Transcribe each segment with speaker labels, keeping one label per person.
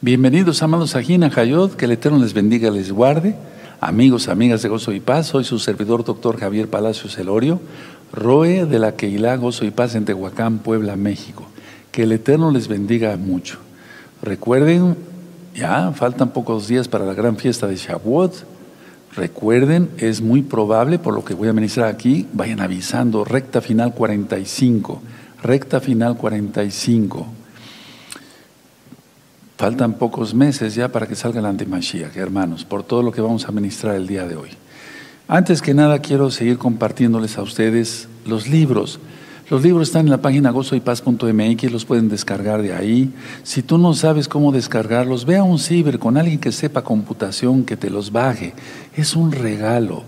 Speaker 1: Bienvenidos, amados a Jayot, que el Eterno les bendiga, les guarde. Amigos, amigas de Gozo y Paz, soy su servidor, doctor Javier Palacios Elorio, Roe de la Keilah Gozo y Paz en Tehuacán, Puebla, México. Que el Eterno les bendiga mucho. Recuerden, ya faltan pocos días para la gran fiesta de Shavuot. Recuerden, es muy probable, por lo que voy a ministrar aquí, vayan avisando, recta final 45, recta final 45. Faltan pocos meses ya para que salga el antimashiach, hermanos, por todo lo que vamos a ministrar el día de hoy. Antes que nada, quiero seguir compartiéndoles a ustedes los libros. Los libros están en la página gozoypaz.mx, los pueden descargar de ahí. Si tú no sabes cómo descargarlos, ve a un ciber con alguien que sepa computación, que te los baje. Es un regalo.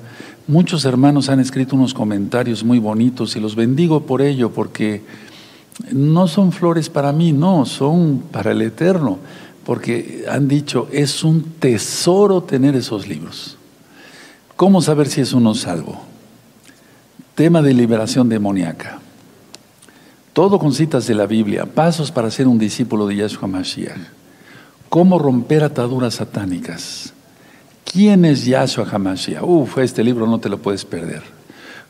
Speaker 1: Muchos hermanos han escrito unos comentarios muy bonitos y los bendigo por ello, porque no son flores para mí, no, son para el Eterno, porque han dicho, es un tesoro tener esos libros. ¿Cómo saber si es uno salvo? Tema de liberación demoníaca. Todo con citas de la Biblia, pasos para ser un discípulo de Yahshua Mashiach. Cómo romper ataduras satánicas. ¿Quién es Yahshua HaMashiach? Uf, este libro no te lo puedes perder.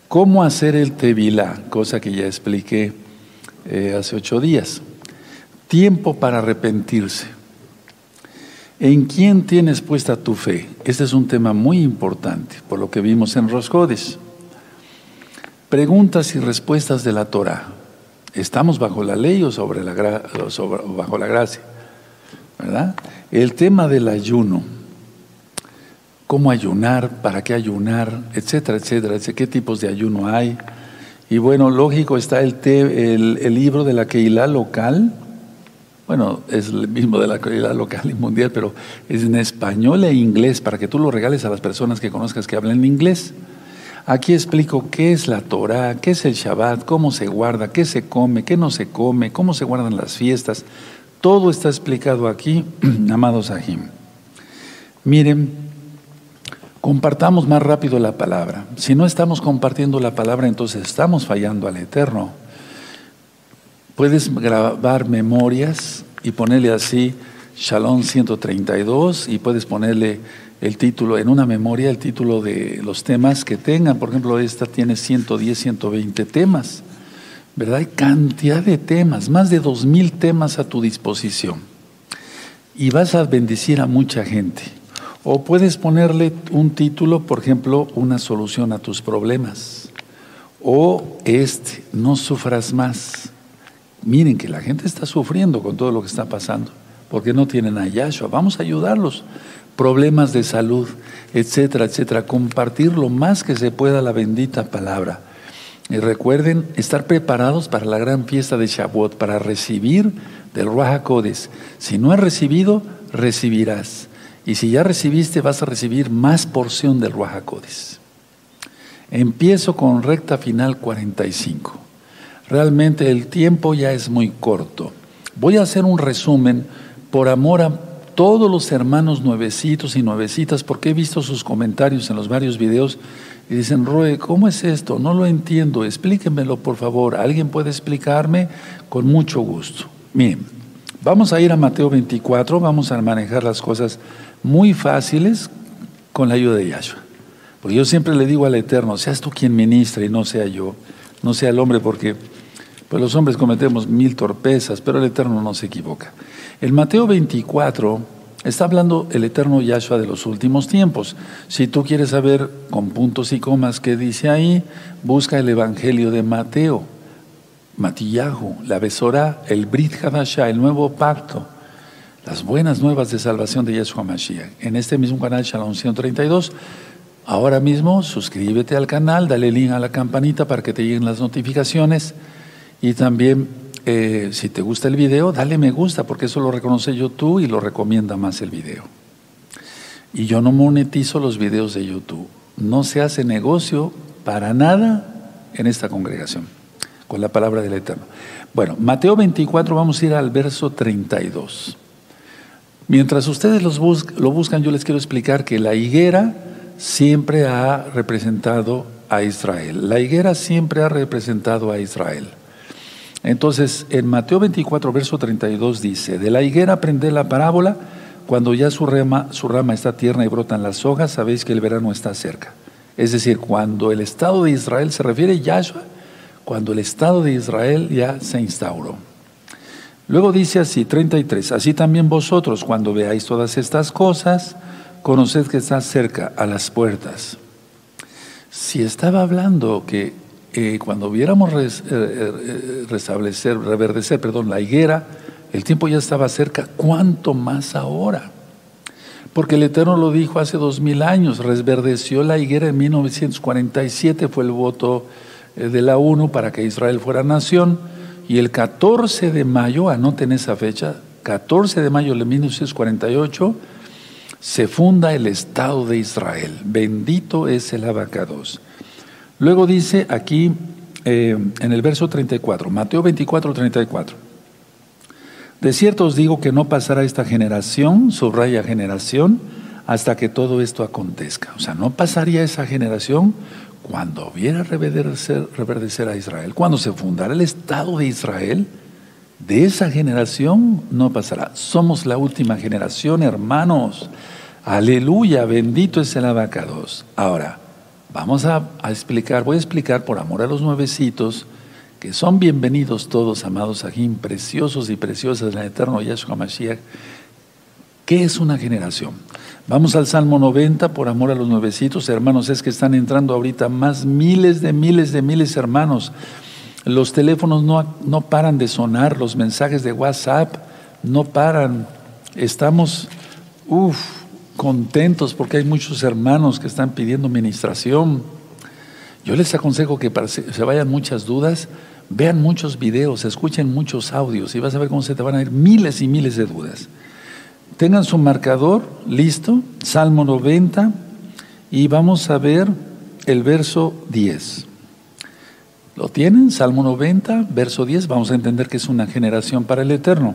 Speaker 1: Cómo hacer el Tevilá, cosa que ya expliqué eh, hace ocho días. Tiempo para arrepentirse. ¿En quién tienes puesta tu fe? Este es un tema muy importante, por lo que vimos en Roscodes. Preguntas y respuestas de la Torah. ¿Estamos bajo la ley o sobre la, bajo la gracia? ¿Verdad? El tema del ayuno. ¿Cómo ayunar? ¿Para qué ayunar? Etcétera, etcétera. ¿Qué tipos de ayuno hay? Y bueno, lógico está el, el, libro de la Keilah local. Bueno, es el mismo de la Keilah local y mundial, pero es en español e inglés para que tú lo regales a las personas que conozcas que hablan inglés. Aquí explico qué es la Torah, qué es el Shabbat, cómo se guarda, qué se come, qué no se come, cómo se guardan las fiestas. Todo está explicado aquí, amados Ajim. Miren, Compartamos más rápido la palabra. Si no estamos compartiendo la palabra, entonces estamos fallando al Eterno. Puedes grabar memorias y ponerle así Shalom 132 y puedes ponerle el título en una memoria, el título de los temas que tengan. Por ejemplo, esta tiene 110, 120 temas. ¿Verdad? Hay cantidad de temas, más de dos mil temas a tu disposición. Y vas a bendecir a mucha gente. O puedes ponerle un título, por ejemplo, una solución a tus problemas. O este, no sufras más. Miren que la gente está sufriendo con todo lo que está pasando, porque no tienen a Yahshua. Vamos a ayudarlos. Problemas de salud, etcétera, etcétera. Compartir lo más que se pueda la bendita palabra. Y recuerden estar preparados para la gran fiesta de Shavuot, para recibir del Ruach Si no has recibido, recibirás. Y si ya recibiste, vas a recibir más porción del Ruajacodes. Empiezo con recta final 45. Realmente el tiempo ya es muy corto. Voy a hacer un resumen por amor a todos los hermanos nuevecitos y nuevecitas, porque he visto sus comentarios en los varios videos y dicen, Roe, ¿cómo es esto? No lo entiendo, explíquenmelo por favor. ¿Alguien puede explicarme? Con mucho gusto. Miren, vamos a ir a Mateo 24, vamos a manejar las cosas muy fáciles con la ayuda de Yahshua. Porque yo siempre le digo al Eterno, seas tú quien ministra y no sea yo, no sea el hombre, porque pues los hombres cometemos mil torpezas, pero el Eterno no se equivoca. El Mateo 24 está hablando el Eterno Yahshua de los últimos tiempos. Si tú quieres saber con puntos y comas qué dice ahí, busca el Evangelio de Mateo, Matillahu, la Besorá, el Brit Hadashah, el nuevo pacto las buenas nuevas de salvación de Yeshua Mashiach. En este mismo canal Shalom 132, ahora mismo suscríbete al canal, dale link a la campanita para que te lleguen las notificaciones y también eh, si te gusta el video, dale me gusta porque eso lo reconoce YouTube y lo recomienda más el video. Y yo no monetizo los videos de YouTube. No se hace negocio para nada en esta congregación con la palabra del Eterno. Bueno, Mateo 24, vamos a ir al verso 32. Mientras ustedes lo buscan, yo les quiero explicar que la higuera siempre ha representado a Israel. La higuera siempre ha representado a Israel. Entonces, en Mateo 24, verso 32 dice, de la higuera aprended la parábola, cuando ya su rama, su rama está tierna y brotan las hojas, sabéis que el verano está cerca. Es decir, cuando el Estado de Israel se refiere a Yahshua, cuando el Estado de Israel ya se instauró. Luego dice así, 33, así también vosotros, cuando veáis todas estas cosas, conoced que está cerca, a las puertas. Si estaba hablando que eh, cuando viéramos eh, eh, restablecer, reverdecer, perdón, la higuera, el tiempo ya estaba cerca, ¿cuánto más ahora? Porque el Eterno lo dijo hace dos mil años, resverdeció la higuera en 1947, fue el voto de la ONU para que Israel fuera nación, y el 14 de mayo, anoten esa fecha, 14 de mayo de 1948, se funda el Estado de Israel. Bendito es el abacados. Luego dice aquí eh, en el verso 34, Mateo 24, 34. De cierto os digo que no pasará esta generación, subraya generación, hasta que todo esto acontezca. O sea, no pasaría esa generación cuando viera reverdecer, a Israel, cuando se fundara el Estado de Israel, de esa generación no pasará. Somos la última generación, hermanos. Aleluya, bendito es el abacados. Ahora, vamos a, explicar, voy a explicar por amor a los nuevecitos, que son bienvenidos todos, amados Ajim, preciosos y preciosas en eterno Yahshua Mashiach. ¿Qué es una generación? Vamos al Salmo 90, por amor a los nuevecitos, hermanos, es que están entrando ahorita más miles de miles de miles hermanos. Los teléfonos no, no paran de sonar, los mensajes de WhatsApp no paran. Estamos, uff, contentos porque hay muchos hermanos que están pidiendo ministración. Yo les aconsejo que para que se vayan muchas dudas, vean muchos videos, escuchen muchos audios y vas a ver cómo se te van a ir miles y miles de dudas. Tengan su marcador listo, Salmo 90, y vamos a ver el verso 10. ¿Lo tienen? Salmo 90, verso 10. Vamos a entender que es una generación para el Eterno.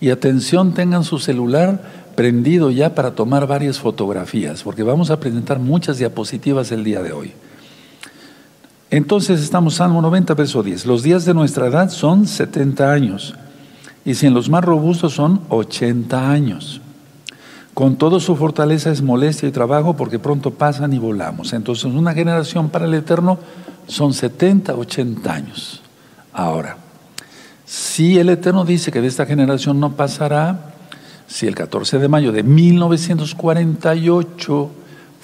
Speaker 1: Y atención, tengan su celular prendido ya para tomar varias fotografías, porque vamos a presentar muchas diapositivas el día de hoy. Entonces estamos Salmo 90, verso 10. Los días de nuestra edad son 70 años y si en los más robustos son 80 años. Con todo su fortaleza es molestia y trabajo porque pronto pasan y volamos. Entonces una generación para el Eterno son 70, 80 años. Ahora, si el Eterno dice que de esta generación no pasará, si el 14 de mayo de 1948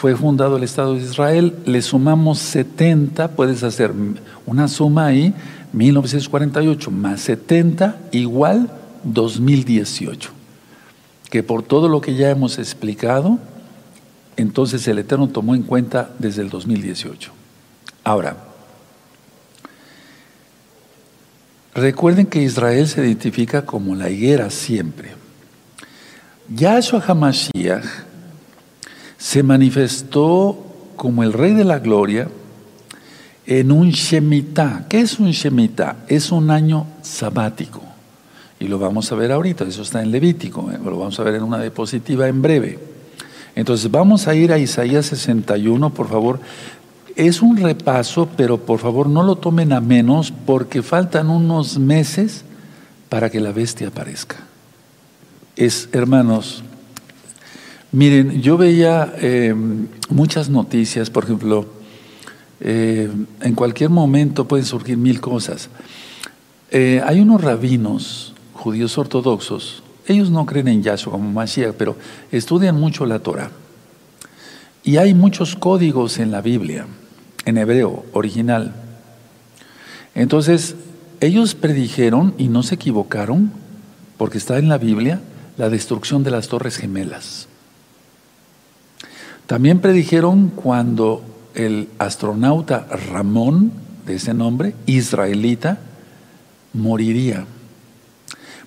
Speaker 1: fue fundado el Estado de Israel, le sumamos 70, puedes hacer una suma ahí, 1948 más 70 igual 2018. Que por todo lo que ya hemos explicado, entonces el Eterno tomó en cuenta desde el 2018. Ahora, recuerden que Israel se identifica como la higuera siempre. Yahshua HaMashiach se manifestó como el Rey de la Gloria en un Shemitah. ¿Qué es un Shemitah? Es un año sabático. Y lo vamos a ver ahorita, eso está en Levítico, eh, lo vamos a ver en una diapositiva en breve. Entonces vamos a ir a Isaías 61, por favor. Es un repaso, pero por favor no lo tomen a menos porque faltan unos meses para que la bestia aparezca. Es, hermanos, miren, yo veía eh, muchas noticias, por ejemplo, eh, en cualquier momento pueden surgir mil cosas. Eh, hay unos rabinos judíos ortodoxos, ellos no creen en Yahshua como Mashiach, pero estudian mucho la Torah. Y hay muchos códigos en la Biblia, en hebreo, original. Entonces, ellos predijeron, y no se equivocaron, porque está en la Biblia, la destrucción de las torres gemelas. También predijeron cuando el astronauta Ramón, de ese nombre, israelita, moriría.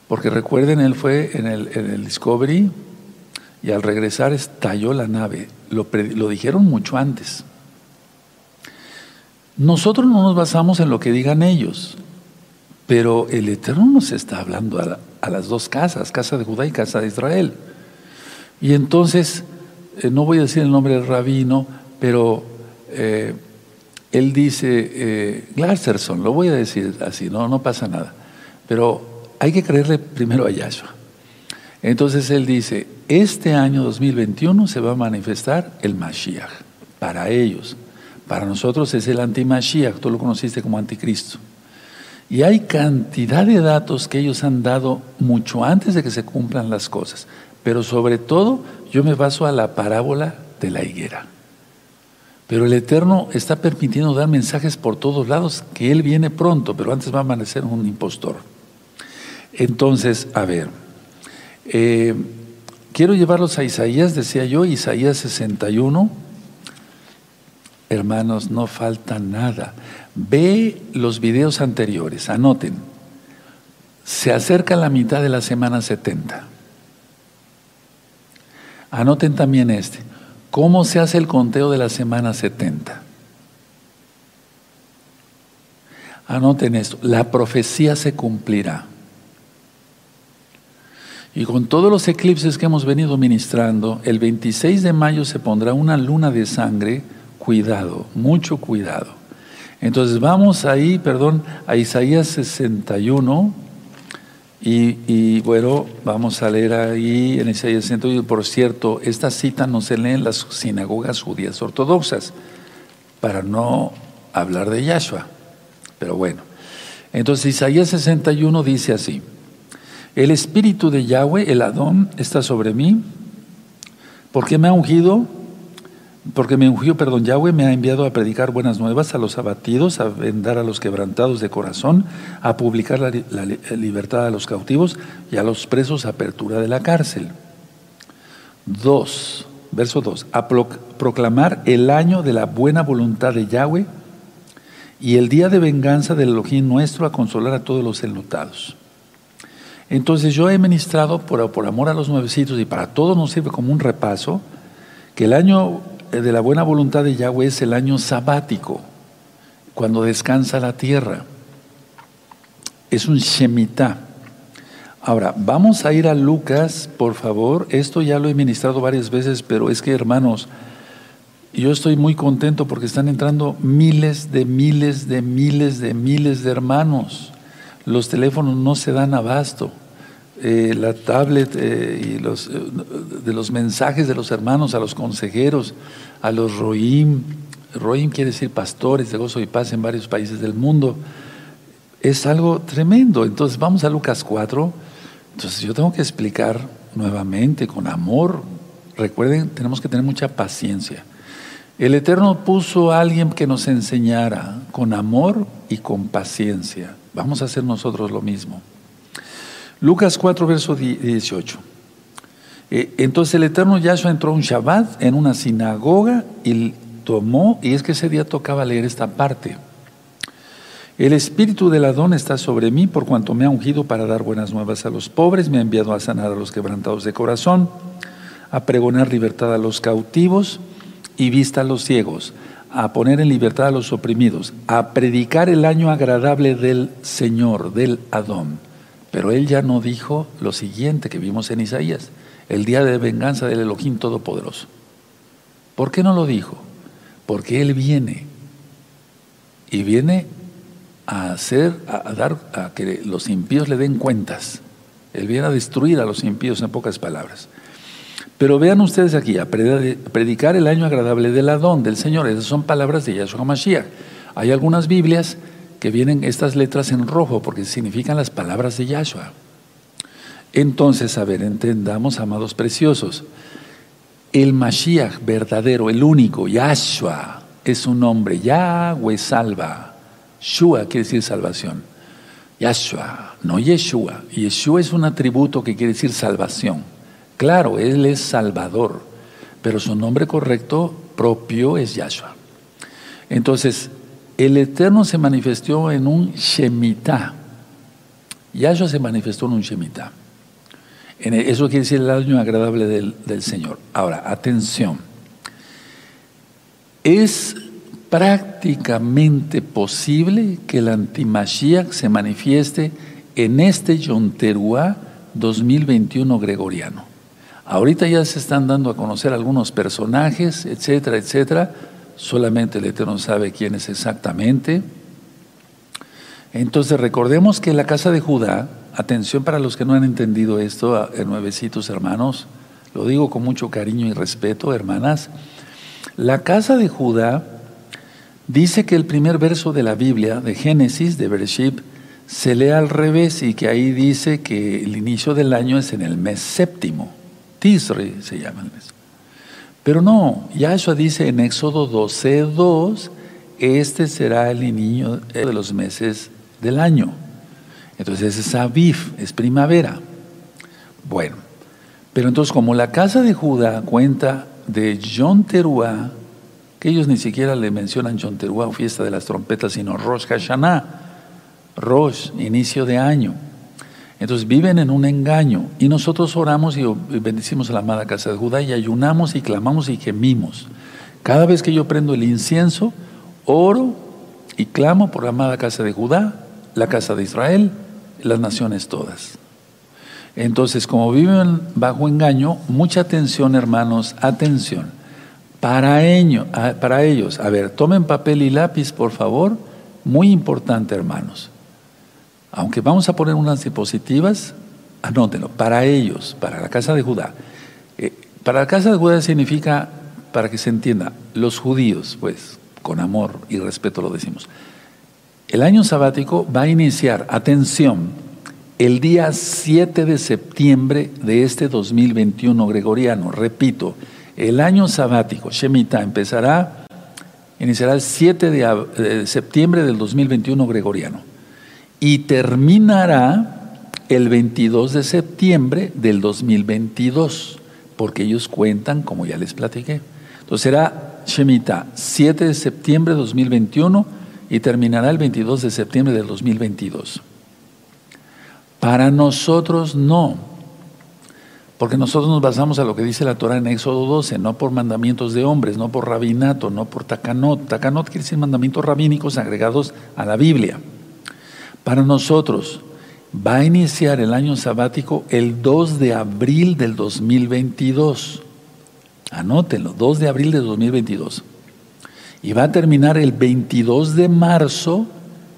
Speaker 1: Porque recuerden, él fue en el, Discovery y al regresar estalló la nave. Lo, dijeron mucho antes. Nosotros no nos basamos en lo que digan ellos, pero el Eterno nos está hablando a las dos casas, casa de Judá y casa de Israel. Y entonces, eh, no voy a decir el nombre del rabino, pero eh, él dice, eh, Glarserson, lo voy a decir así, no, no pasa nada, pero hay que creerle primero a Yahshua. Entonces él dice, este año 2021 se va a manifestar el Mashiach para ellos. Para nosotros es el anti-Mashiach, tú lo conociste como anticristo. Y hay cantidad de datos que ellos han dado mucho antes de que se cumplan las cosas. Pero sobre todo yo me baso a la parábola de la higuera. Pero el Eterno está permitiendo dar mensajes por todos lados que Él viene pronto, pero antes va a amanecer un impostor. Entonces, a ver, eh, quiero llevarlos a Isaías, decía yo, Isaías 61. Hermanos, no falta nada. Ve los videos anteriores, anoten. Se acerca la mitad de la semana 70. Anoten también este. ¿Cómo se hace el conteo de la semana 70? Anoten esto. La profecía se cumplirá. Y con todos los eclipses que hemos venido ministrando, el 26 de mayo se pondrá una luna de sangre. Cuidado, mucho cuidado. Entonces vamos ahí, perdón, a Isaías 61. Y, bueno, vamos a leer ahí en Isaías 61. Por cierto, esta cita no se lee en las sinagogas judías ortodoxas, para no hablar de Yahshua. Pero bueno, entonces Isaías 61 dice así. El espíritu de Yahweh, el Adón, está sobre mí, porque me ha ungido, porque me ungió, perdón, Yahweh me ha enviado a predicar buenas nuevas a los abatidos, a vendar a los quebrantados de corazón, a publicar la, libertad a los cautivos y a los presos apertura de la cárcel. Dos, verso dos, a proclamar el año de la buena voluntad de Yahweh y el día de venganza del Elohim nuestro a consolar a todos los enlutados. Entonces yo he ministrado por amor a los nuevecitos y para todos nos sirve como un repaso que el año de la buena voluntad de Yahweh es el año sabático, cuando descansa la tierra. Es un Shemitah. Ahora, vamos a ir a Lucas, por favor. Esto ya lo he ministrado varias veces, pero es que, hermanos, yo estoy muy contento porque están entrando miles de miles de miles de miles de hermanos. Los teléfonos no se dan abasto. Eh, la tablet eh, y los, eh, de los mensajes de los hermanos a los consejeros, a los roim. Roim quiere decir pastores de gozo y paz en varios países del mundo. Es algo tremendo. Entonces vamos a Lucas 4. Entonces yo tengo que explicar nuevamente con amor. Recuerden, tenemos que tener mucha paciencia. El Eterno puso a alguien que nos enseñara con amor y con paciencia. Vamos a hacer nosotros lo mismo. Lucas 4, verso 18. Eh, entonces el eterno Yahshua entró un Shabbat en una sinagoga y tomó, y es que ese día tocaba leer esta parte. El espíritu del Adón está sobre mí por cuanto me ha ungido para dar buenas nuevas a los pobres, me ha enviado a sanar a los quebrantados de corazón, a pregonar libertad a los cautivos y vista a los ciegos, a poner en libertad a los oprimidos, a predicar el año agradable del Señor, del Adón pero él ya no dijo lo siguiente que vimos en Isaías, el día de venganza del Elohim Todopoderoso. ¿Por qué no lo dijo? Porque él viene y viene a hacer, a, dar, a que los impíos le den cuentas. Él viene a destruir a los impíos en pocas palabras. Pero vean ustedes aquí, a predicar el año agradable del Adón, del Señor. Esas son palabras de Yahshua Mashiach. Hay algunas Biblias que vienen estas letras en rojo porque significan las palabras de Yahshua. Entonces, a ver, entendamos, amados preciosos, el Mashiach verdadero, el único, Yahshua, es un nombre, Yahweh salva. Shua quiere decir salvación. Yahshua, no Yeshua. Yeshua es un atributo que quiere decir salvación. Claro, Él es Salvador, pero su nombre correcto propio es Yahshua. Entonces, el Eterno se manifestó en un Shemitah. Yahshua se manifestó en un Shemitah. Eso quiere decir el año agradable del, Señor. Ahora, atención. Es prácticamente posible que el antimashiach se manifieste en este Yom 2021 gregoriano. Ahorita ya se están dando a conocer algunos personajes, etcétera, etcétera, solamente el Eterno sabe quién es exactamente. Entonces recordemos que la casa de Judá, atención para los que no han entendido esto, nuevecitos hermanos, lo digo con mucho cariño y respeto, hermanas, la casa de Judá dice que el primer verso de la Biblia, de Génesis, de Bereshit, se lee al revés y que ahí dice que el inicio del año es en el mes séptimo. Tisri se llama el mes. Pero no, Yahshua dice en Éxodo 12:2, este será el inicio de los meses del año. Entonces es Aviv, es primavera. Bueno, pero entonces como la casa de Judá cuenta de John Teruah, que ellos ni siquiera le mencionan John Teruah o fiesta de las trompetas, sino Rosh Hashanah, Rosh, inicio de año. Entonces viven en un engaño y nosotros oramos y bendecimos a la amada casa de Judá y ayunamos y clamamos y gemimos. Cada vez que yo prendo el incienso, oro y clamo por la amada casa de Judá, la casa de Israel, las naciones todas. Entonces, como viven bajo engaño, mucha atención, hermanos, atención. Para, ello, para ellos, a ver, tomen papel y lápiz, por favor. Muy importante, hermanos. Aunque vamos a poner unas diapositivas, anótenlo, para ellos, para la casa de Judá. Eh, para la casa de Judá significa, para que se entienda, los judíos, pues, con amor y respeto lo decimos. El año sabático va a iniciar, atención, el día 7 de septiembre de este 2021 gregoriano. Repito, el año sabático, Shemitah, empezará, iniciará el 7 de septiembre del 2021 gregoriano y terminará el 22 de septiembre del 2022, porque ellos cuentan, como ya les platiqué. Entonces será Shemitah 7 de septiembre de 2021 y terminará el 22 de septiembre del 2022. Para nosotros no, porque nosotros nos basamos a lo que dice la Torah en Éxodo 12, no por mandamientos de hombres, no por rabinato, no por takanot. Takanot quiere decir mandamientos rabínicos agregados a la Biblia. Para nosotros va a iniciar el año sabático el 2 de abril del 2022. Anótenlo, 2 de abril del 2022. Y va a terminar el 22 de marzo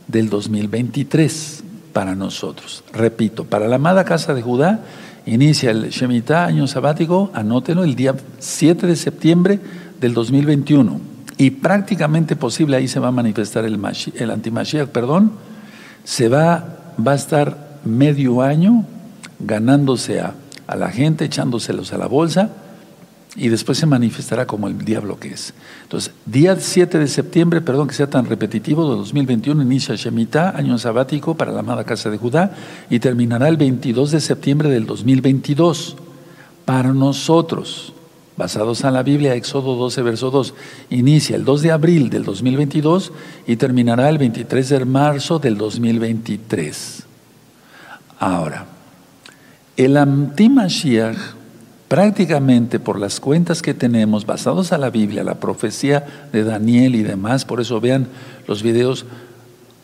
Speaker 1: del 2023 para nosotros. Repito, para la amada casa de Judá inicia el Shemitah, año sabático, anótenlo, el día 7 de septiembre del 2021. Y prácticamente posible ahí se va a manifestar el, el antimashiach, perdón, se va, va a estar medio año ganándose a, la gente, echándoselos a la bolsa, y después se manifestará como el diablo que es. Entonces, día 7 de septiembre, perdón que sea tan repetitivo, de 2021, inicia Shemitah, año sabático para la amada casa de Judá, y terminará el 22 de septiembre del 2022. Para nosotros, basados en la Biblia, Éxodo 12, verso 2, inicia el 2 de abril del 2022 y terminará el 23 de marzo del 2023. Ahora, el Antimashiach, prácticamente por las cuentas que tenemos, basados en la Biblia, la profecía de Daniel y demás, por eso vean los videos,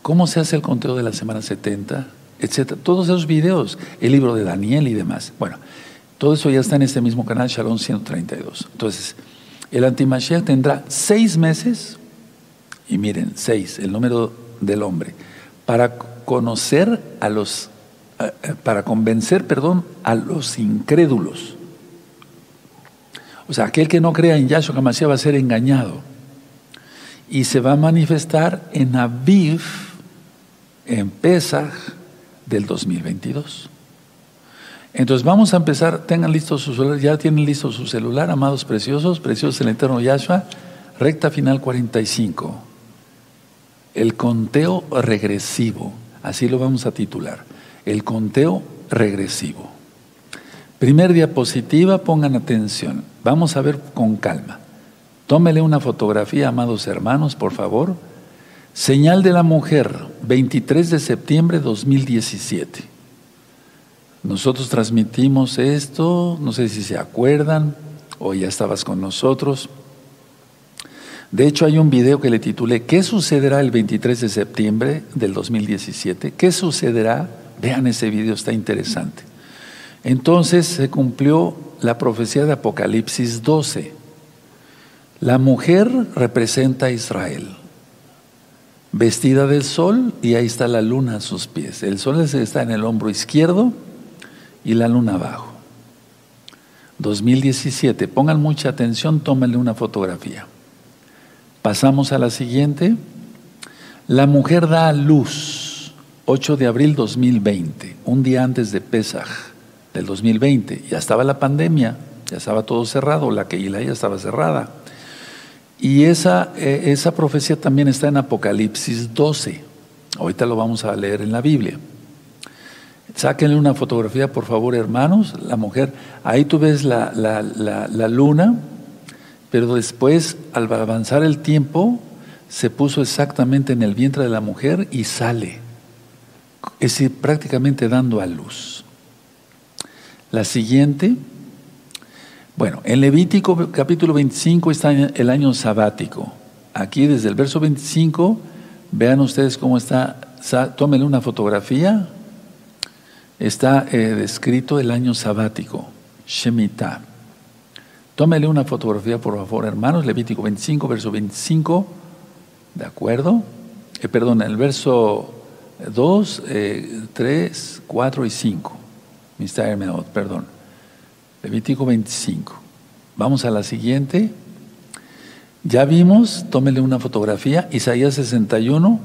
Speaker 1: cómo se hace el conteo de la semana 70, etcétera, todos esos videos, el libro de Daniel y demás. Bueno, todo eso ya está en este mismo canal, Shalom 132. Entonces, el antimashiach tendrá seis meses, y miren, seis, el número del hombre, para conocer a los, para convencer, perdón, a los incrédulos. O sea, aquel que no crea en Yahshua HaMashiach va a ser engañado. Y se va a manifestar en Aviv, en Pesach del 2022. Entonces vamos a empezar, tengan listo su celular, ya tienen listo su celular, amados preciosos, preciosos el eterno Yahshua, recta final 45. El conteo regresivo, así lo vamos a titular, el conteo regresivo. Primer diapositiva, pongan atención, vamos a ver con calma. Tómele una fotografía, amados hermanos, por favor. Señal de la mujer, 23 de septiembre de 2017. Nosotros transmitimos esto, no sé si se acuerdan o ya estabas con nosotros. De hecho, hay un video que le titulé ¿Qué sucederá el 23 de septiembre del 2017? ¿Qué sucederá? Vean ese video, está interesante. Entonces se cumplió la profecía de Apocalipsis 12. La mujer representa a Israel, vestida del sol y ahí está la luna a sus pies. El sol está en el hombro izquierdo y la luna abajo. 2017, pongan mucha atención, tómenle una fotografía. Pasamos a la siguiente. La mujer da a luz, 8 de abril 2020, un día antes de Pesaj del 2020. Ya estaba la pandemia, ya estaba todo cerrado, la Keilah ya estaba cerrada. Y esa, eh, esa profecía también está en Apocalipsis 12. Ahorita lo vamos a leer en la Biblia. Sáquenle una fotografía, por favor, hermanos. La mujer, ahí tú ves la, la, la, luna, pero después, al avanzar el tiempo, se puso exactamente en el vientre de la mujer y sale. Es decir, prácticamente dando a luz. La siguiente, bueno, en Levítico capítulo 25 está el año sabático. Aquí desde el verso 25, vean ustedes cómo está, tómenle una fotografía, está eh, descrito el año sabático, Shemitah. Tómele una fotografía, por favor, hermanos. Levítico 25, verso 25. ¿De acuerdo? Eh, perdón, el verso 2, 3, 4 y 5. Mr. perdón. Levítico 25. Vamos a la siguiente. Ya vimos, tómele una fotografía, Isaías 61.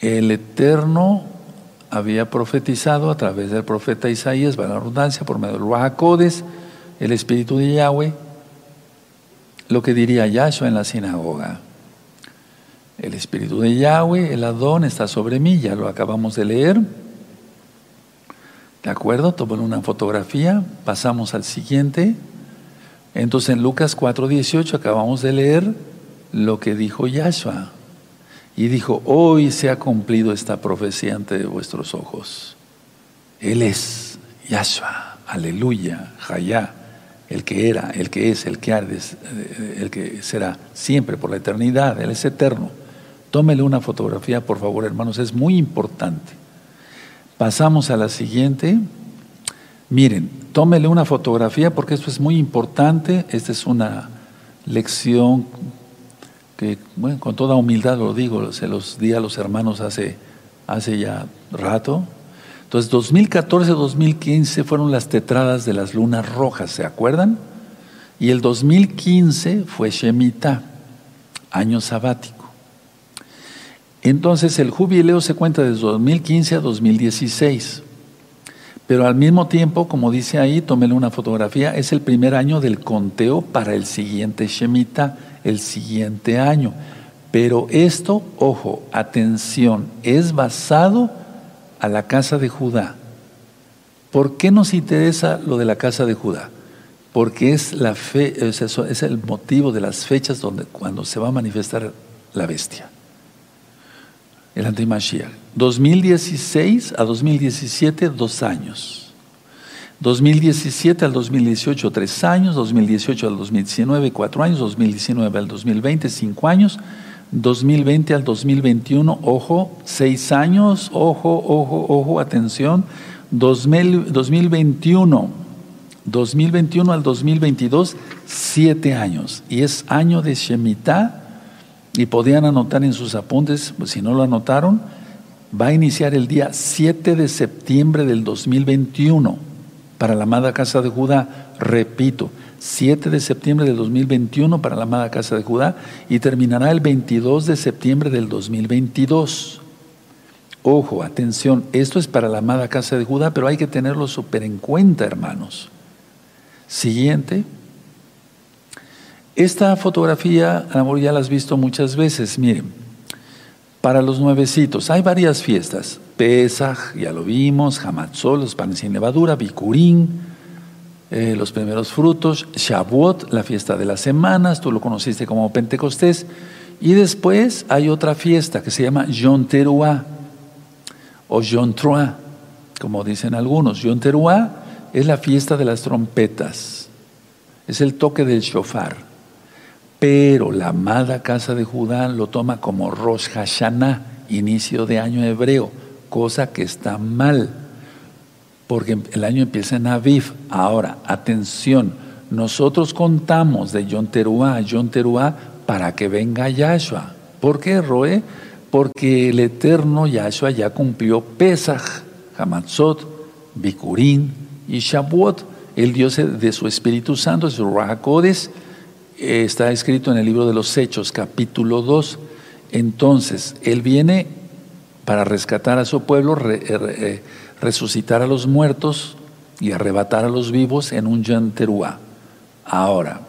Speaker 1: El Eterno había profetizado a través del profeta Isaías, va la redundancia, por medio de los el Espíritu de Yahweh, lo que diría Yahshua en la sinagoga. El Espíritu de Yahweh, el Adón, está sobre mí, ya lo acabamos de leer. ¿De acuerdo? Tomen una fotografía, pasamos al siguiente. Entonces en Lucas 4:18 acabamos de leer lo que dijo Yahshua. Y dijo, hoy se ha cumplido esta profecía ante vuestros ojos. Él es Yahshua, aleluya, Jayá, el que era, el que es, el que arde, eh, el que será siempre por la eternidad, Él es eterno. Tómele una fotografía, por favor, hermanos, es muy importante. Pasamos a la siguiente. Miren, tómele una fotografía porque esto es muy importante. Esta es una lección que bueno, con toda humildad lo digo, se los di a los hermanos hace, hace ya rato. Entonces, 2014-2015 fueron las tetradas de las lunas rojas, ¿se acuerdan? Y el 2015 fue Shemitah, año sabático. Entonces, el jubileo se cuenta desde 2015 a 2016. Pero al mismo tiempo, como dice ahí, tómele una fotografía, es el primer año del conteo para el siguiente Shemitah el siguiente año. Pero esto, ojo, atención, es basado a la casa de Judá. ¿Por qué nos interesa lo de la casa de Judá? Porque es, la fe, es, es el motivo de las fechas donde, cuando se va a manifestar la bestia, el antimashiach. 2016 a 2017, dos años. 2017 al 2018, tres años, 2018 al 2019, cuatro años, 2019 al 2020, cinco años, 2020 al 2021, ojo, seis años, ojo, ojo, ojo, atención, 2021, 2021 al 2022, siete años, y es año de Shemitah, y podían anotar en sus apuntes, pues, si no lo anotaron, va a iniciar el día 7 de septiembre del 2021 para la amada casa de Judá, repito, 7 de septiembre del 2021 para la amada casa de Judá y terminará el 22 de septiembre del 2022. Ojo, atención, esto es para la amada casa de Judá, pero hay que tenerlo súper en cuenta, hermanos. Siguiente. Esta fotografía, amor, ya la has visto muchas veces, miren, para los nuevecitos, hay varias fiestas. Pesaj, ya lo vimos, Hamatzot, los panes sin levadura, Bikurín, eh, los primeros frutos, Shavuot, la fiesta de las semanas, tú lo conociste como Pentecostés, y después hay otra fiesta que se llama Yom Teruah o Yom como dicen algunos. Yom Teruah es la fiesta de las trompetas, es el toque del shofar. Pero la amada casa de Judá lo toma como Rosh Hashanah, inicio de año hebreo cosa que está mal, porque el año empieza en Aviv. Ahora, atención, nosotros contamos de Yom Teruah a Yom Teruah para que venga Yahshua. ¿Por qué, Roe? Porque el eterno Yahshua ya cumplió Pesach, Hamatzot, Bikurín y Shavuot. El Dios de su Espíritu Santo, su Rahakodes, está escrito en el libro de los Hechos, capítulo 2. Entonces, Él viene para rescatar a su pueblo, eh, eh, resucitar a los muertos y arrebatar a los vivos en un Yanteruá. Ahora,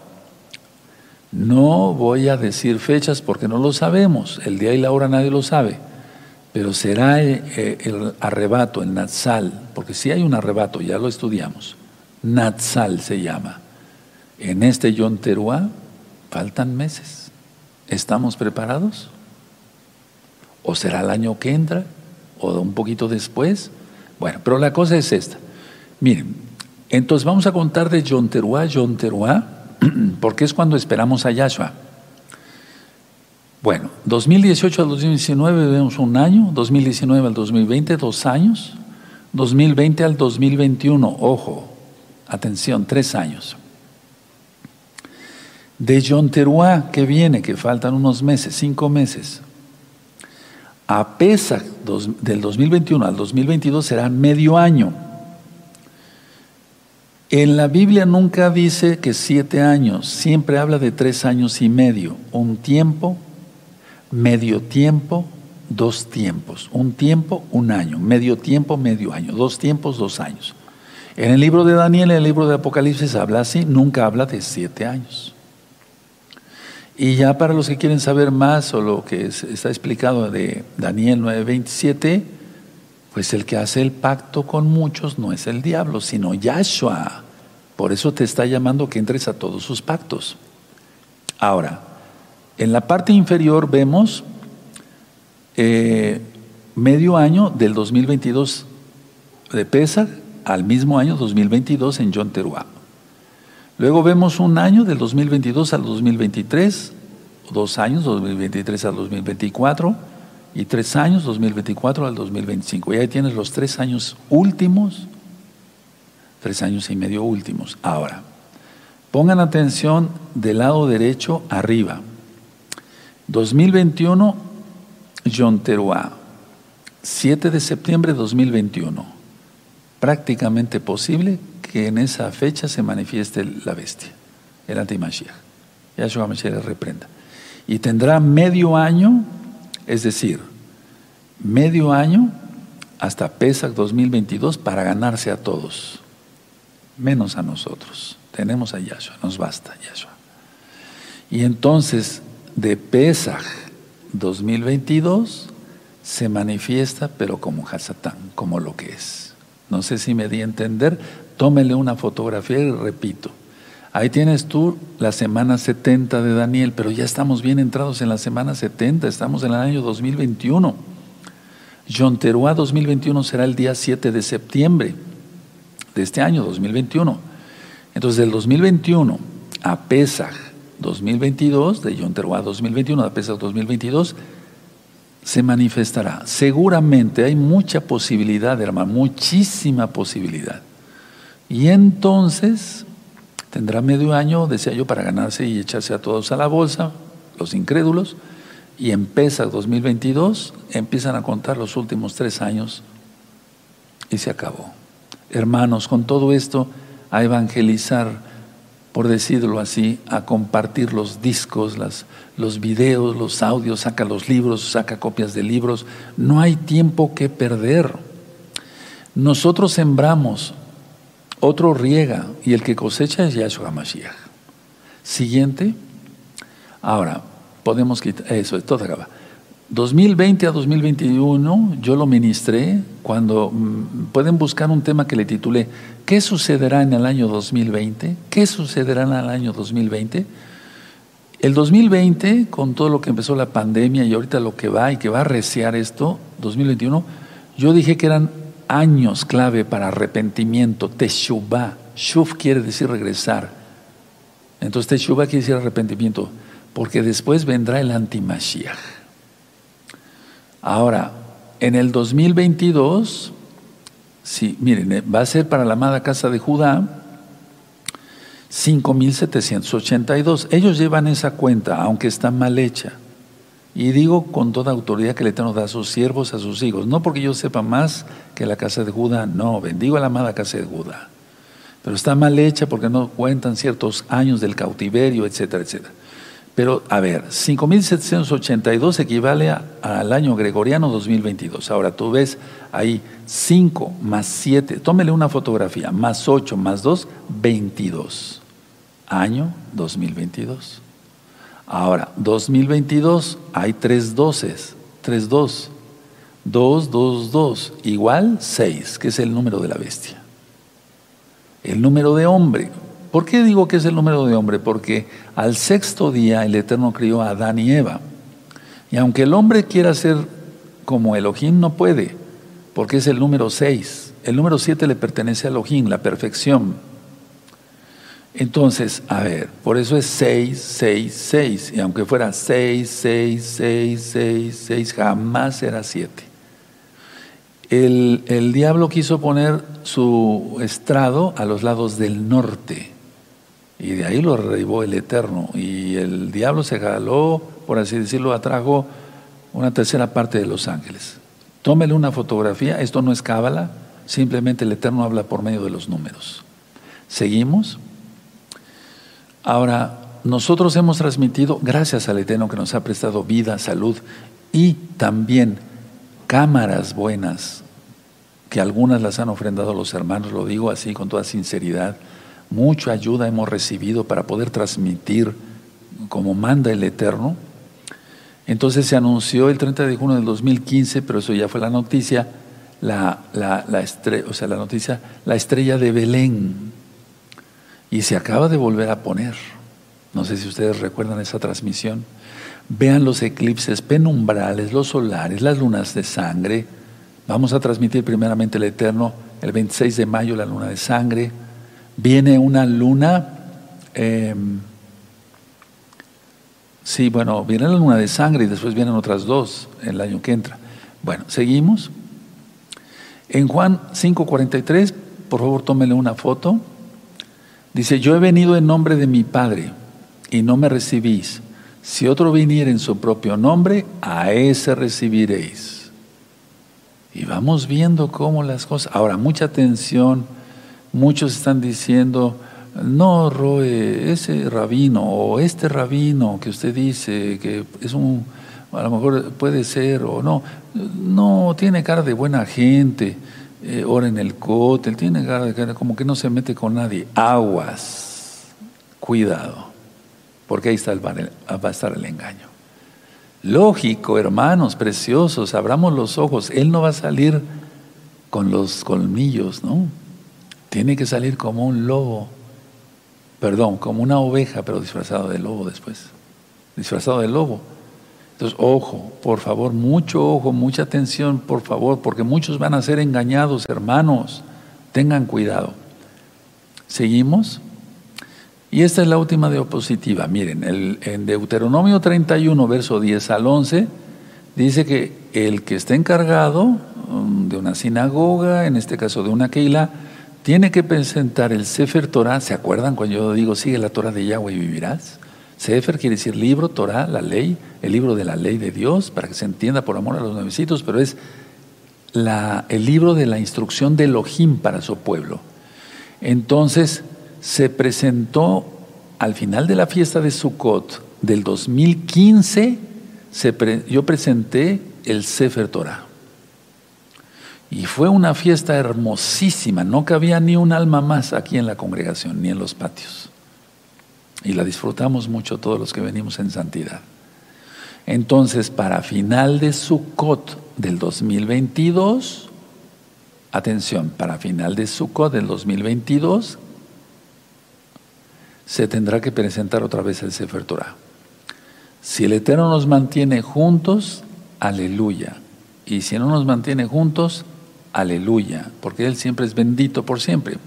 Speaker 1: no voy a decir fechas porque no lo sabemos, el día y la hora nadie lo sabe, pero será eh, el, arrebato, el Natsal, porque si hay un arrebato, ya lo estudiamos, Natsal se llama. En este Yom faltan meses. ¿Estamos preparados? ¿O será el año que entra? ¿O un poquito después? Bueno, pero la cosa es esta. Miren, entonces vamos a contar de Teruah, Yom porque es cuando esperamos a Yahshua. Bueno, 2018 al 2019 vemos un año, 2019 al 2020 dos años, 2020 al 2021, ojo, atención, tres años. De Yom Teruah que viene, que faltan unos meses, cinco meses, a Pesach del 2021 al 2022 será medio año. En la Biblia nunca dice que siete años, siempre habla de tres años y medio. Un tiempo, medio tiempo, dos tiempos. Un tiempo, un año. Medio tiempo, medio año. Dos tiempos, dos años. En el libro de Daniel, en el libro de Apocalipsis habla así, nunca habla de siete años. Y ya para los que quieren saber más o lo que está explicado de Daniel 9:27, pues el que hace el pacto con muchos no es el diablo, sino Yahshua. Por eso te está llamando que entres a todos sus pactos. Ahora, en la parte inferior vemos eh, medio año del 2022 de Pesach al mismo año 2022 en John Teruá. Luego vemos un año del 2022 al 2023, dos años, 2023 al 2024 y tres años, 2024 al 2025. Y ahí tienes los tres años últimos, tres años y medio últimos. Ahora, pongan atención del lado derecho arriba. 2021, John Teruá, 7 de septiembre de 2021. Prácticamente posible que en esa fecha se manifieste la bestia, el antimashiach. Yahshua Mashiach reprenda. Y tendrá medio año es decir, medio año hasta PESAC 2022 para ganarse a todos, menos a nosotros. Tenemos a Yahshua, nos basta Yahshua. Y entonces, de PESAC 2022 se manifiesta, pero como Hasatán, como lo que es. No sé si me di a entender, tómele una fotografía y repito. Ahí tienes tú la semana 70 de Daniel, pero ya estamos bien entrados en la semana 70, estamos en el año 2021. John Teruá 2021 será el día 7 de septiembre de este año 2021. Entonces, del 2021 a Pesach 2022, de John Teruá 2021 a Pesach 2022, se manifestará. Seguramente hay mucha posibilidad, hermano, muchísima posibilidad. Y entonces Tendrá medio año, decía yo, para ganarse y echarse a todos a la bolsa, los incrédulos, y empieza 2022, empiezan a contar los últimos tres años y se acabó. Hermanos, con todo esto, a evangelizar, por decirlo así, a compartir los discos, las, los videos, los audios, saca los libros, saca copias de libros. No hay tiempo que perder. Nosotros sembramos, otro riega y el que cosecha es Yahshua Mashiach. Siguiente. Ahora, podemos quitar, eso, todo acaba. 2020 a 2021 yo lo ministré cuando mm, pueden buscar un tema que le titulé ¿Qué sucederá en el año 2020? ¿Qué sucederá en el año 2020? El 2020, con todo lo que empezó la pandemia y ahorita lo que va y que va a reciar esto, 2021, yo dije que eran años clave para arrepentimiento, teshuvah. Shuv quiere decir regresar. Entonces teshuvah quiere decir arrepentimiento, porque después vendrá el antimashiach. Ahora, en el 2022, sí, miren, eh, va a ser para la amada casa de Judá, 5.782. Ellos llevan esa cuenta, aunque está mal hecha. Y digo con toda autoridad que el Eterno da a sus siervos, a sus hijos. No porque yo sepa más que la casa de Judá, no, bendigo a la amada casa de Judá. Pero está mal hecha porque no cuentan ciertos años del cautiverio, etcétera, etcétera. Pero, a ver, 5.782 equivale al año gregoriano 2022. Ahora, tú ves ahí 5 más 7, tómele una fotografía, más 8 más 2, 22. Año 2022. Ahora, 2022, hay tres doces, tres dos. 2, 2, 2, igual 6, que es el número de la bestia. El número de hombre, ¿Por qué digo que es el número de hombre? Porque al sexto día el Eterno crió a Adán y Eva. Y aunque el hombre quiera ser como Elohim, no puede, porque es el número seis. El número siete le pertenece a Elohim, la perfección. Entonces, a ver, por eso es seis, seis, seis. Y aunque fuera seis, seis, seis, seis, seis, jamás era siete. El, el diablo quiso poner su estrado a los lados del norte y de ahí lo derribó el Eterno. Y el diablo se jaló, por así decirlo, atrajo una tercera parte de los ángeles. Tómele una fotografía, esto no es cábala, simplemente el Eterno habla por medio de los números. Seguimos. Ahora, nosotros hemos transmitido, gracias al Eterno que nos ha prestado vida, salud y también cámaras buenas, que algunas las han ofrendado los hermanos, lo digo así con toda sinceridad mucha ayuda hemos recibido para poder transmitir como manda el Eterno. Entonces se anunció el 30 de junio del 2015, pero eso ya fue la noticia, la, la, estrella, o sea, la noticia, la estrella de Belén. Y se acaba de volver a poner. No sé si ustedes recuerdan esa transmisión. Vean los eclipses penumbrales, los solares, las lunas de sangre. Vamos a transmitir primeramente el Eterno el 26 de mayo, la luna de sangre viene una luna, em, sí, bueno, viene la luna de sangre y después vienen otras dos el año que entra. Bueno, seguimos. En Juan 5:43, por favor tómele una foto. Dice, yo he venido en nombre de mi Padre y no me recibís. Si otro viniera en su propio nombre, a ese recibiréis. Y vamos viendo cómo las cosas. Ahora, mucha atención Muchos están diciendo, no, Roe, ese rabino o este rabino que usted dice que es un, a lo mejor puede ser o no, no, tiene cara de buena gente, eh, ora en el cótel, tiene como que no se mete con nadie. Aguas, cuidado, porque ahí está el, va a estar el engaño. Lógico, hermanos preciosos, abramos los ojos, Él no va a salir con los colmillos, ¿no? Tiene que salir como un lobo, perdón, como una oveja, pero disfrazado de lobo después. Disfrazado de lobo. Entonces, ojo, por favor, mucho ojo, mucha atención, por favor, porque muchos van a ser engañados, hermanos. Tengan cuidado. ¿Seguimos? Y esta es la última diapositiva. Miren, en Deuteronomio 31, verso 10 al 11, dice que el que esté encargado um, de una sinagoga, en este caso de una keila, tiene que presentar el Sefer Torah. ¿Se acuerdan cuando yo digo sigue la Torah de Yahweh y vivirás? Sefer quiere decir libro, Torah, la ley, el libro de la ley de Dios, para que se entienda por amor a los nuevecitos, pero es la, el libro de la instrucción de Elohim para su pueblo. Entonces se presentó al final de la fiesta de Sukkot del 2015, se yo presenté el Sefer Torah. Y fue una fiesta hermosísima, no cabía ni un alma más aquí en la congregación, ni en los patios. Y la disfrutamos mucho todos los que venimos en santidad. Entonces, para final de Sukkot del 2022, atención, para final de Sukkot del 2022, se tendrá que presentar otra vez el Sefer Torah. Si el Eterno nos mantiene juntos, aleluya. Y si no nos mantiene juntos, aleluya, porque Él siempre es bendito por siempre,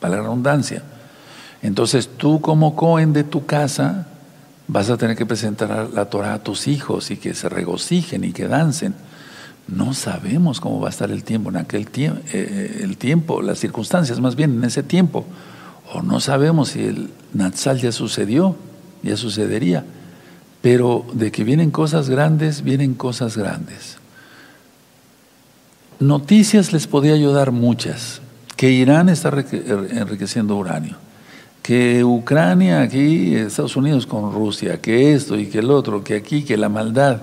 Speaker 1: para la redundancia. Entonces tú como Cohen de tu casa vas a tener que presentar la Torah a tus hijos y que se regocijen y que dancen. No sabemos cómo va a estar el tiempo en aquel tiempo, eh, el tiempo, las circunstancias más bien en ese tiempo. o no sabemos si el Natsal ya sucedió, ya sucedería, pero de que vienen cosas grandes, vienen cosas grandes. Noticias les podía ayudar muchas, que Irán está enriqueciendo uranio, que Ucrania aquí, Estados Unidos con Rusia, que esto y que el otro, que aquí, que la maldad,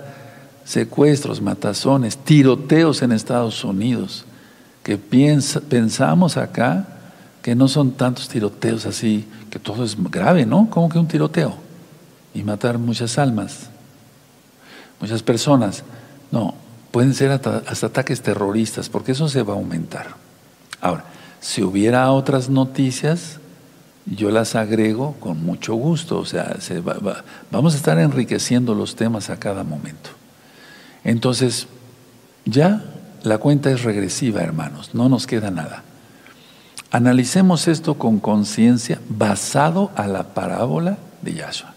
Speaker 1: secuestros, matazones, tiroteos en Estados Unidos, que pensamos acá que no son tantos tiroteos así, que todo es grave, ¿no? ¿Cómo que un tiroteo? Y matar muchas almas, muchas personas. No, pueden ser hasta, ataques terroristas, porque eso se va a aumentar. Ahora, si hubiera otras noticias, yo las agrego con mucho gusto. O sea, se vamos a estar enriqueciendo los temas a cada momento. Entonces, ya la cuenta es regresiva, hermanos, no nos queda nada. Analicemos esto con conciencia basado a la parábola de Yahshua.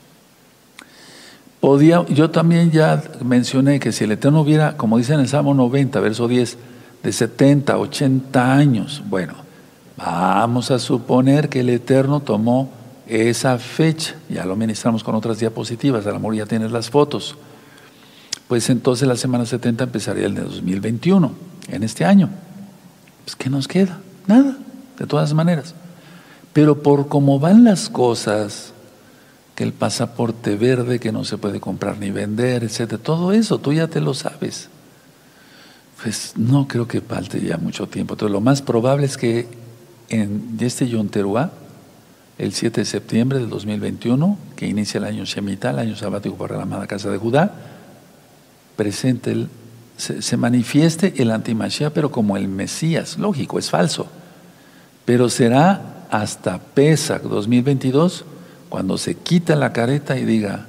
Speaker 1: Podía, yo también ya mencioné que si el Eterno hubiera, como dice en el Salmo 90, verso 10, de 70, 80 años, bueno, vamos a suponer que el Eterno tomó esa fecha, ya lo ministramos con otras diapositivas, al amor ya tienes las fotos, pues entonces la semana 70 empezaría el de 2021, en este año. Pues ¿qué nos queda? Nada de todas maneras. Pero por cómo van las cosas, que el pasaporte verde que no se puede comprar ni vender, etcétera, todo eso tú ya te lo sabes. Pues no creo que falte ya mucho tiempo. Entonces lo más probable es que en este Yom el 7 de septiembre del 2021, que inicia el año Shemitah, el año sabático para la amada casa de Judá, presente el, se, manifieste el antimachía, pero como el Mesías, lógico, es falso. Pero será hasta Pesach 2022 cuando se quita la careta y diga,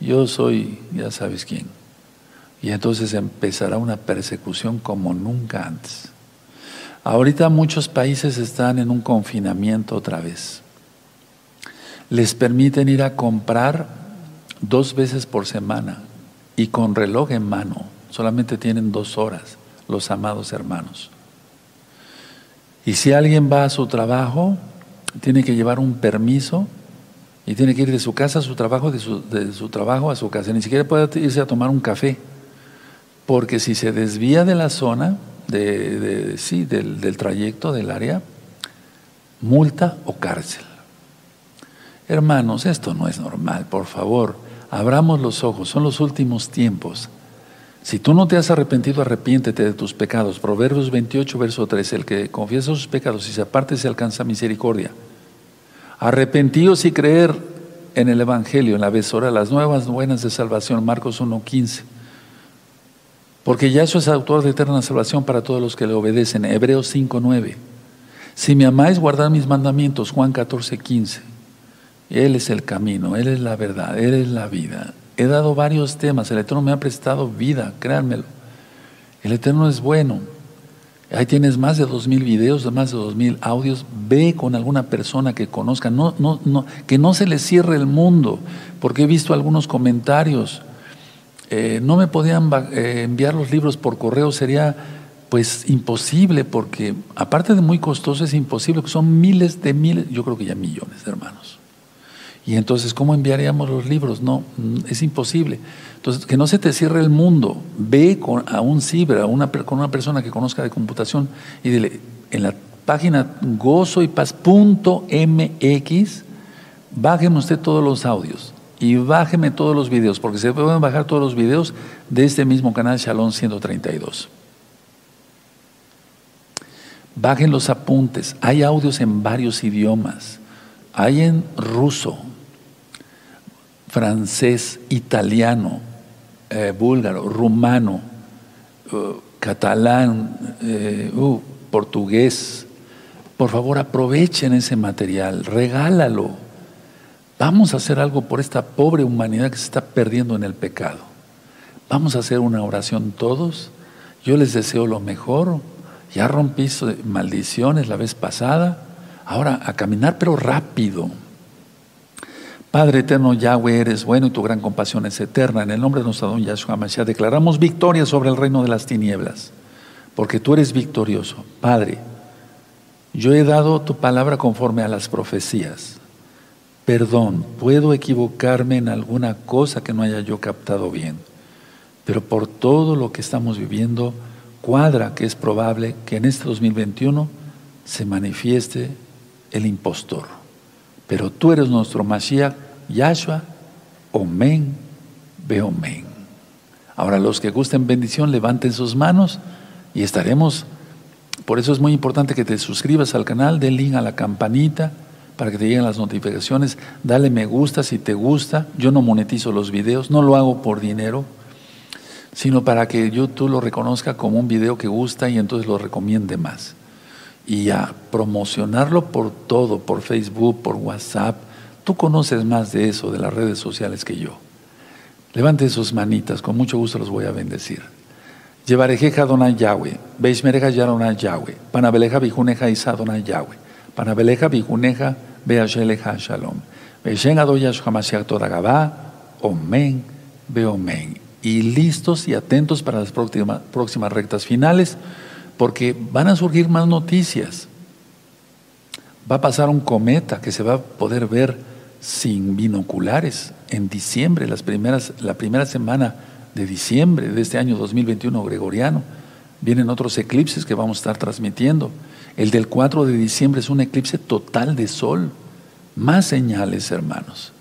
Speaker 1: yo soy, ya sabes quién. Y entonces empezará una persecución como nunca antes. Ahorita muchos países están en un confinamiento otra vez. Les permiten ir a comprar dos veces por semana y con reloj en mano. Solamente tienen dos horas los amados hermanos. Y si alguien va a su trabajo, tiene que llevar un permiso y tiene que ir de su casa a su trabajo, de su, trabajo a su casa. Ni siquiera puede irse a tomar un café, porque si se desvía de la zona, de, sí, del, del trayecto, del área, multa o cárcel. Hermanos, esto no es normal, por favor, abramos los ojos, son los últimos tiempos. Si tú no te has arrepentido, arrepiéntete de tus pecados. Proverbios 28, verso 13. El que confiesa sus pecados y se aparte se alcanza misericordia. Arrepentidos y creer en el Evangelio, en la besora, las nuevas buenas de salvación. Marcos 1, 15. Porque Yahshua es autor de eterna salvación para todos los que le obedecen. Hebreos 5, 9. Si me amáis, guardad mis mandamientos. Juan 14, 15. Él es el camino, Él es la verdad, Él es la vida. He dado varios temas, el Eterno me ha prestado vida, créanmelo. El Eterno es bueno. Ahí tienes más de dos mil videos, más de dos mil audios. Ve con alguna persona que conozca, no, no, no, que no se le cierre el mundo, porque he visto algunos comentarios. Eh, no me podían eh, enviar los libros por correo, sería pues imposible, porque aparte de muy costoso, es imposible, son miles de miles, yo creo que ya millones de hermanos. Y entonces, ¿cómo enviaríamos los libros? No, mm, es imposible. Entonces, que no se te cierre el mundo. Ve con, a un ciber, a una, con una persona que conozca de computación y dile, en la página gozoypaz.mx, bájeme usted todos los audios y bájeme todos los videos, porque se pueden bajar todos los videos de este mismo canal Shalom 132. Bajen los apuntes. Hay audios en varios idiomas. Hay en ruso, francés, italiano, eh, búlgaro, rumano, uh, catalán, eh, uh, portugués. Por favor, aprovechen ese material, regálalo. Vamos a hacer algo por esta pobre humanidad que se está perdiendo en el pecado. Vamos a hacer una oración todos. Yo les deseo lo mejor. Ya rompí maldiciones la vez pasada. Ahora a caminar, pero rápido Padre eterno Yahweh, eres bueno y tu gran compasión es eterna. En el nombre de nuestro don Yahshua Mashiach declaramos victoria sobre el reino de las tinieblas, porque tú eres victorioso. Padre, Yo he dado tu palabra conforme a las profecías. Perdón, puedo equivocarme en alguna cosa que no haya yo captado bien, pero por todo lo que estamos viviendo, cuadra que es probable que en este 2021 se manifieste el impostor. Pero tú eres nuestro Mashiach, Yahshua, Omen, Beomen. Ahora los que gusten bendición, levanten sus manos y estaremos. Por eso es muy importante que te suscribas al canal, den link a la campanita para que te lleguen las notificaciones. Dale me gusta si te gusta. Yo no monetizo los videos, no lo hago por dinero, sino para que YouTube lo reconozca como un video que gusta y entonces lo recomiende más. Y a promocionarlo por todo, por Facebook, por WhatsApp. Tú conoces más de eso, de las redes sociales que yo. Levante sus manitas, con mucho gusto los voy a bendecir. Llevarejeja Donai Yahweh, Beishmereja Yahweh, Panabeleja Bijuneja Isa Yahweh, Beasheleja Shalom, Beishen Adoyash Hamasiach Todagabá, Omen, Beomen. Y listos y atentos para las próximas, próximas rectas finales, porque van a surgir más noticias. Va a pasar un cometa que se va a poder ver sin binoculares en diciembre, las primeras, la primera semana de diciembre de este año 2021 gregoriano. Vienen otros eclipses que vamos a estar transmitiendo. El del 4 de diciembre es un eclipse total de sol. Más señales, hermanos.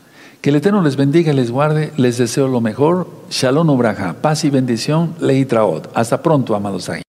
Speaker 1: Que el Eterno les bendiga y les guarde. Les deseo lo mejor. Shalom Ubraja. Paz y bendición. Leitraot. Hasta pronto, amados ahí.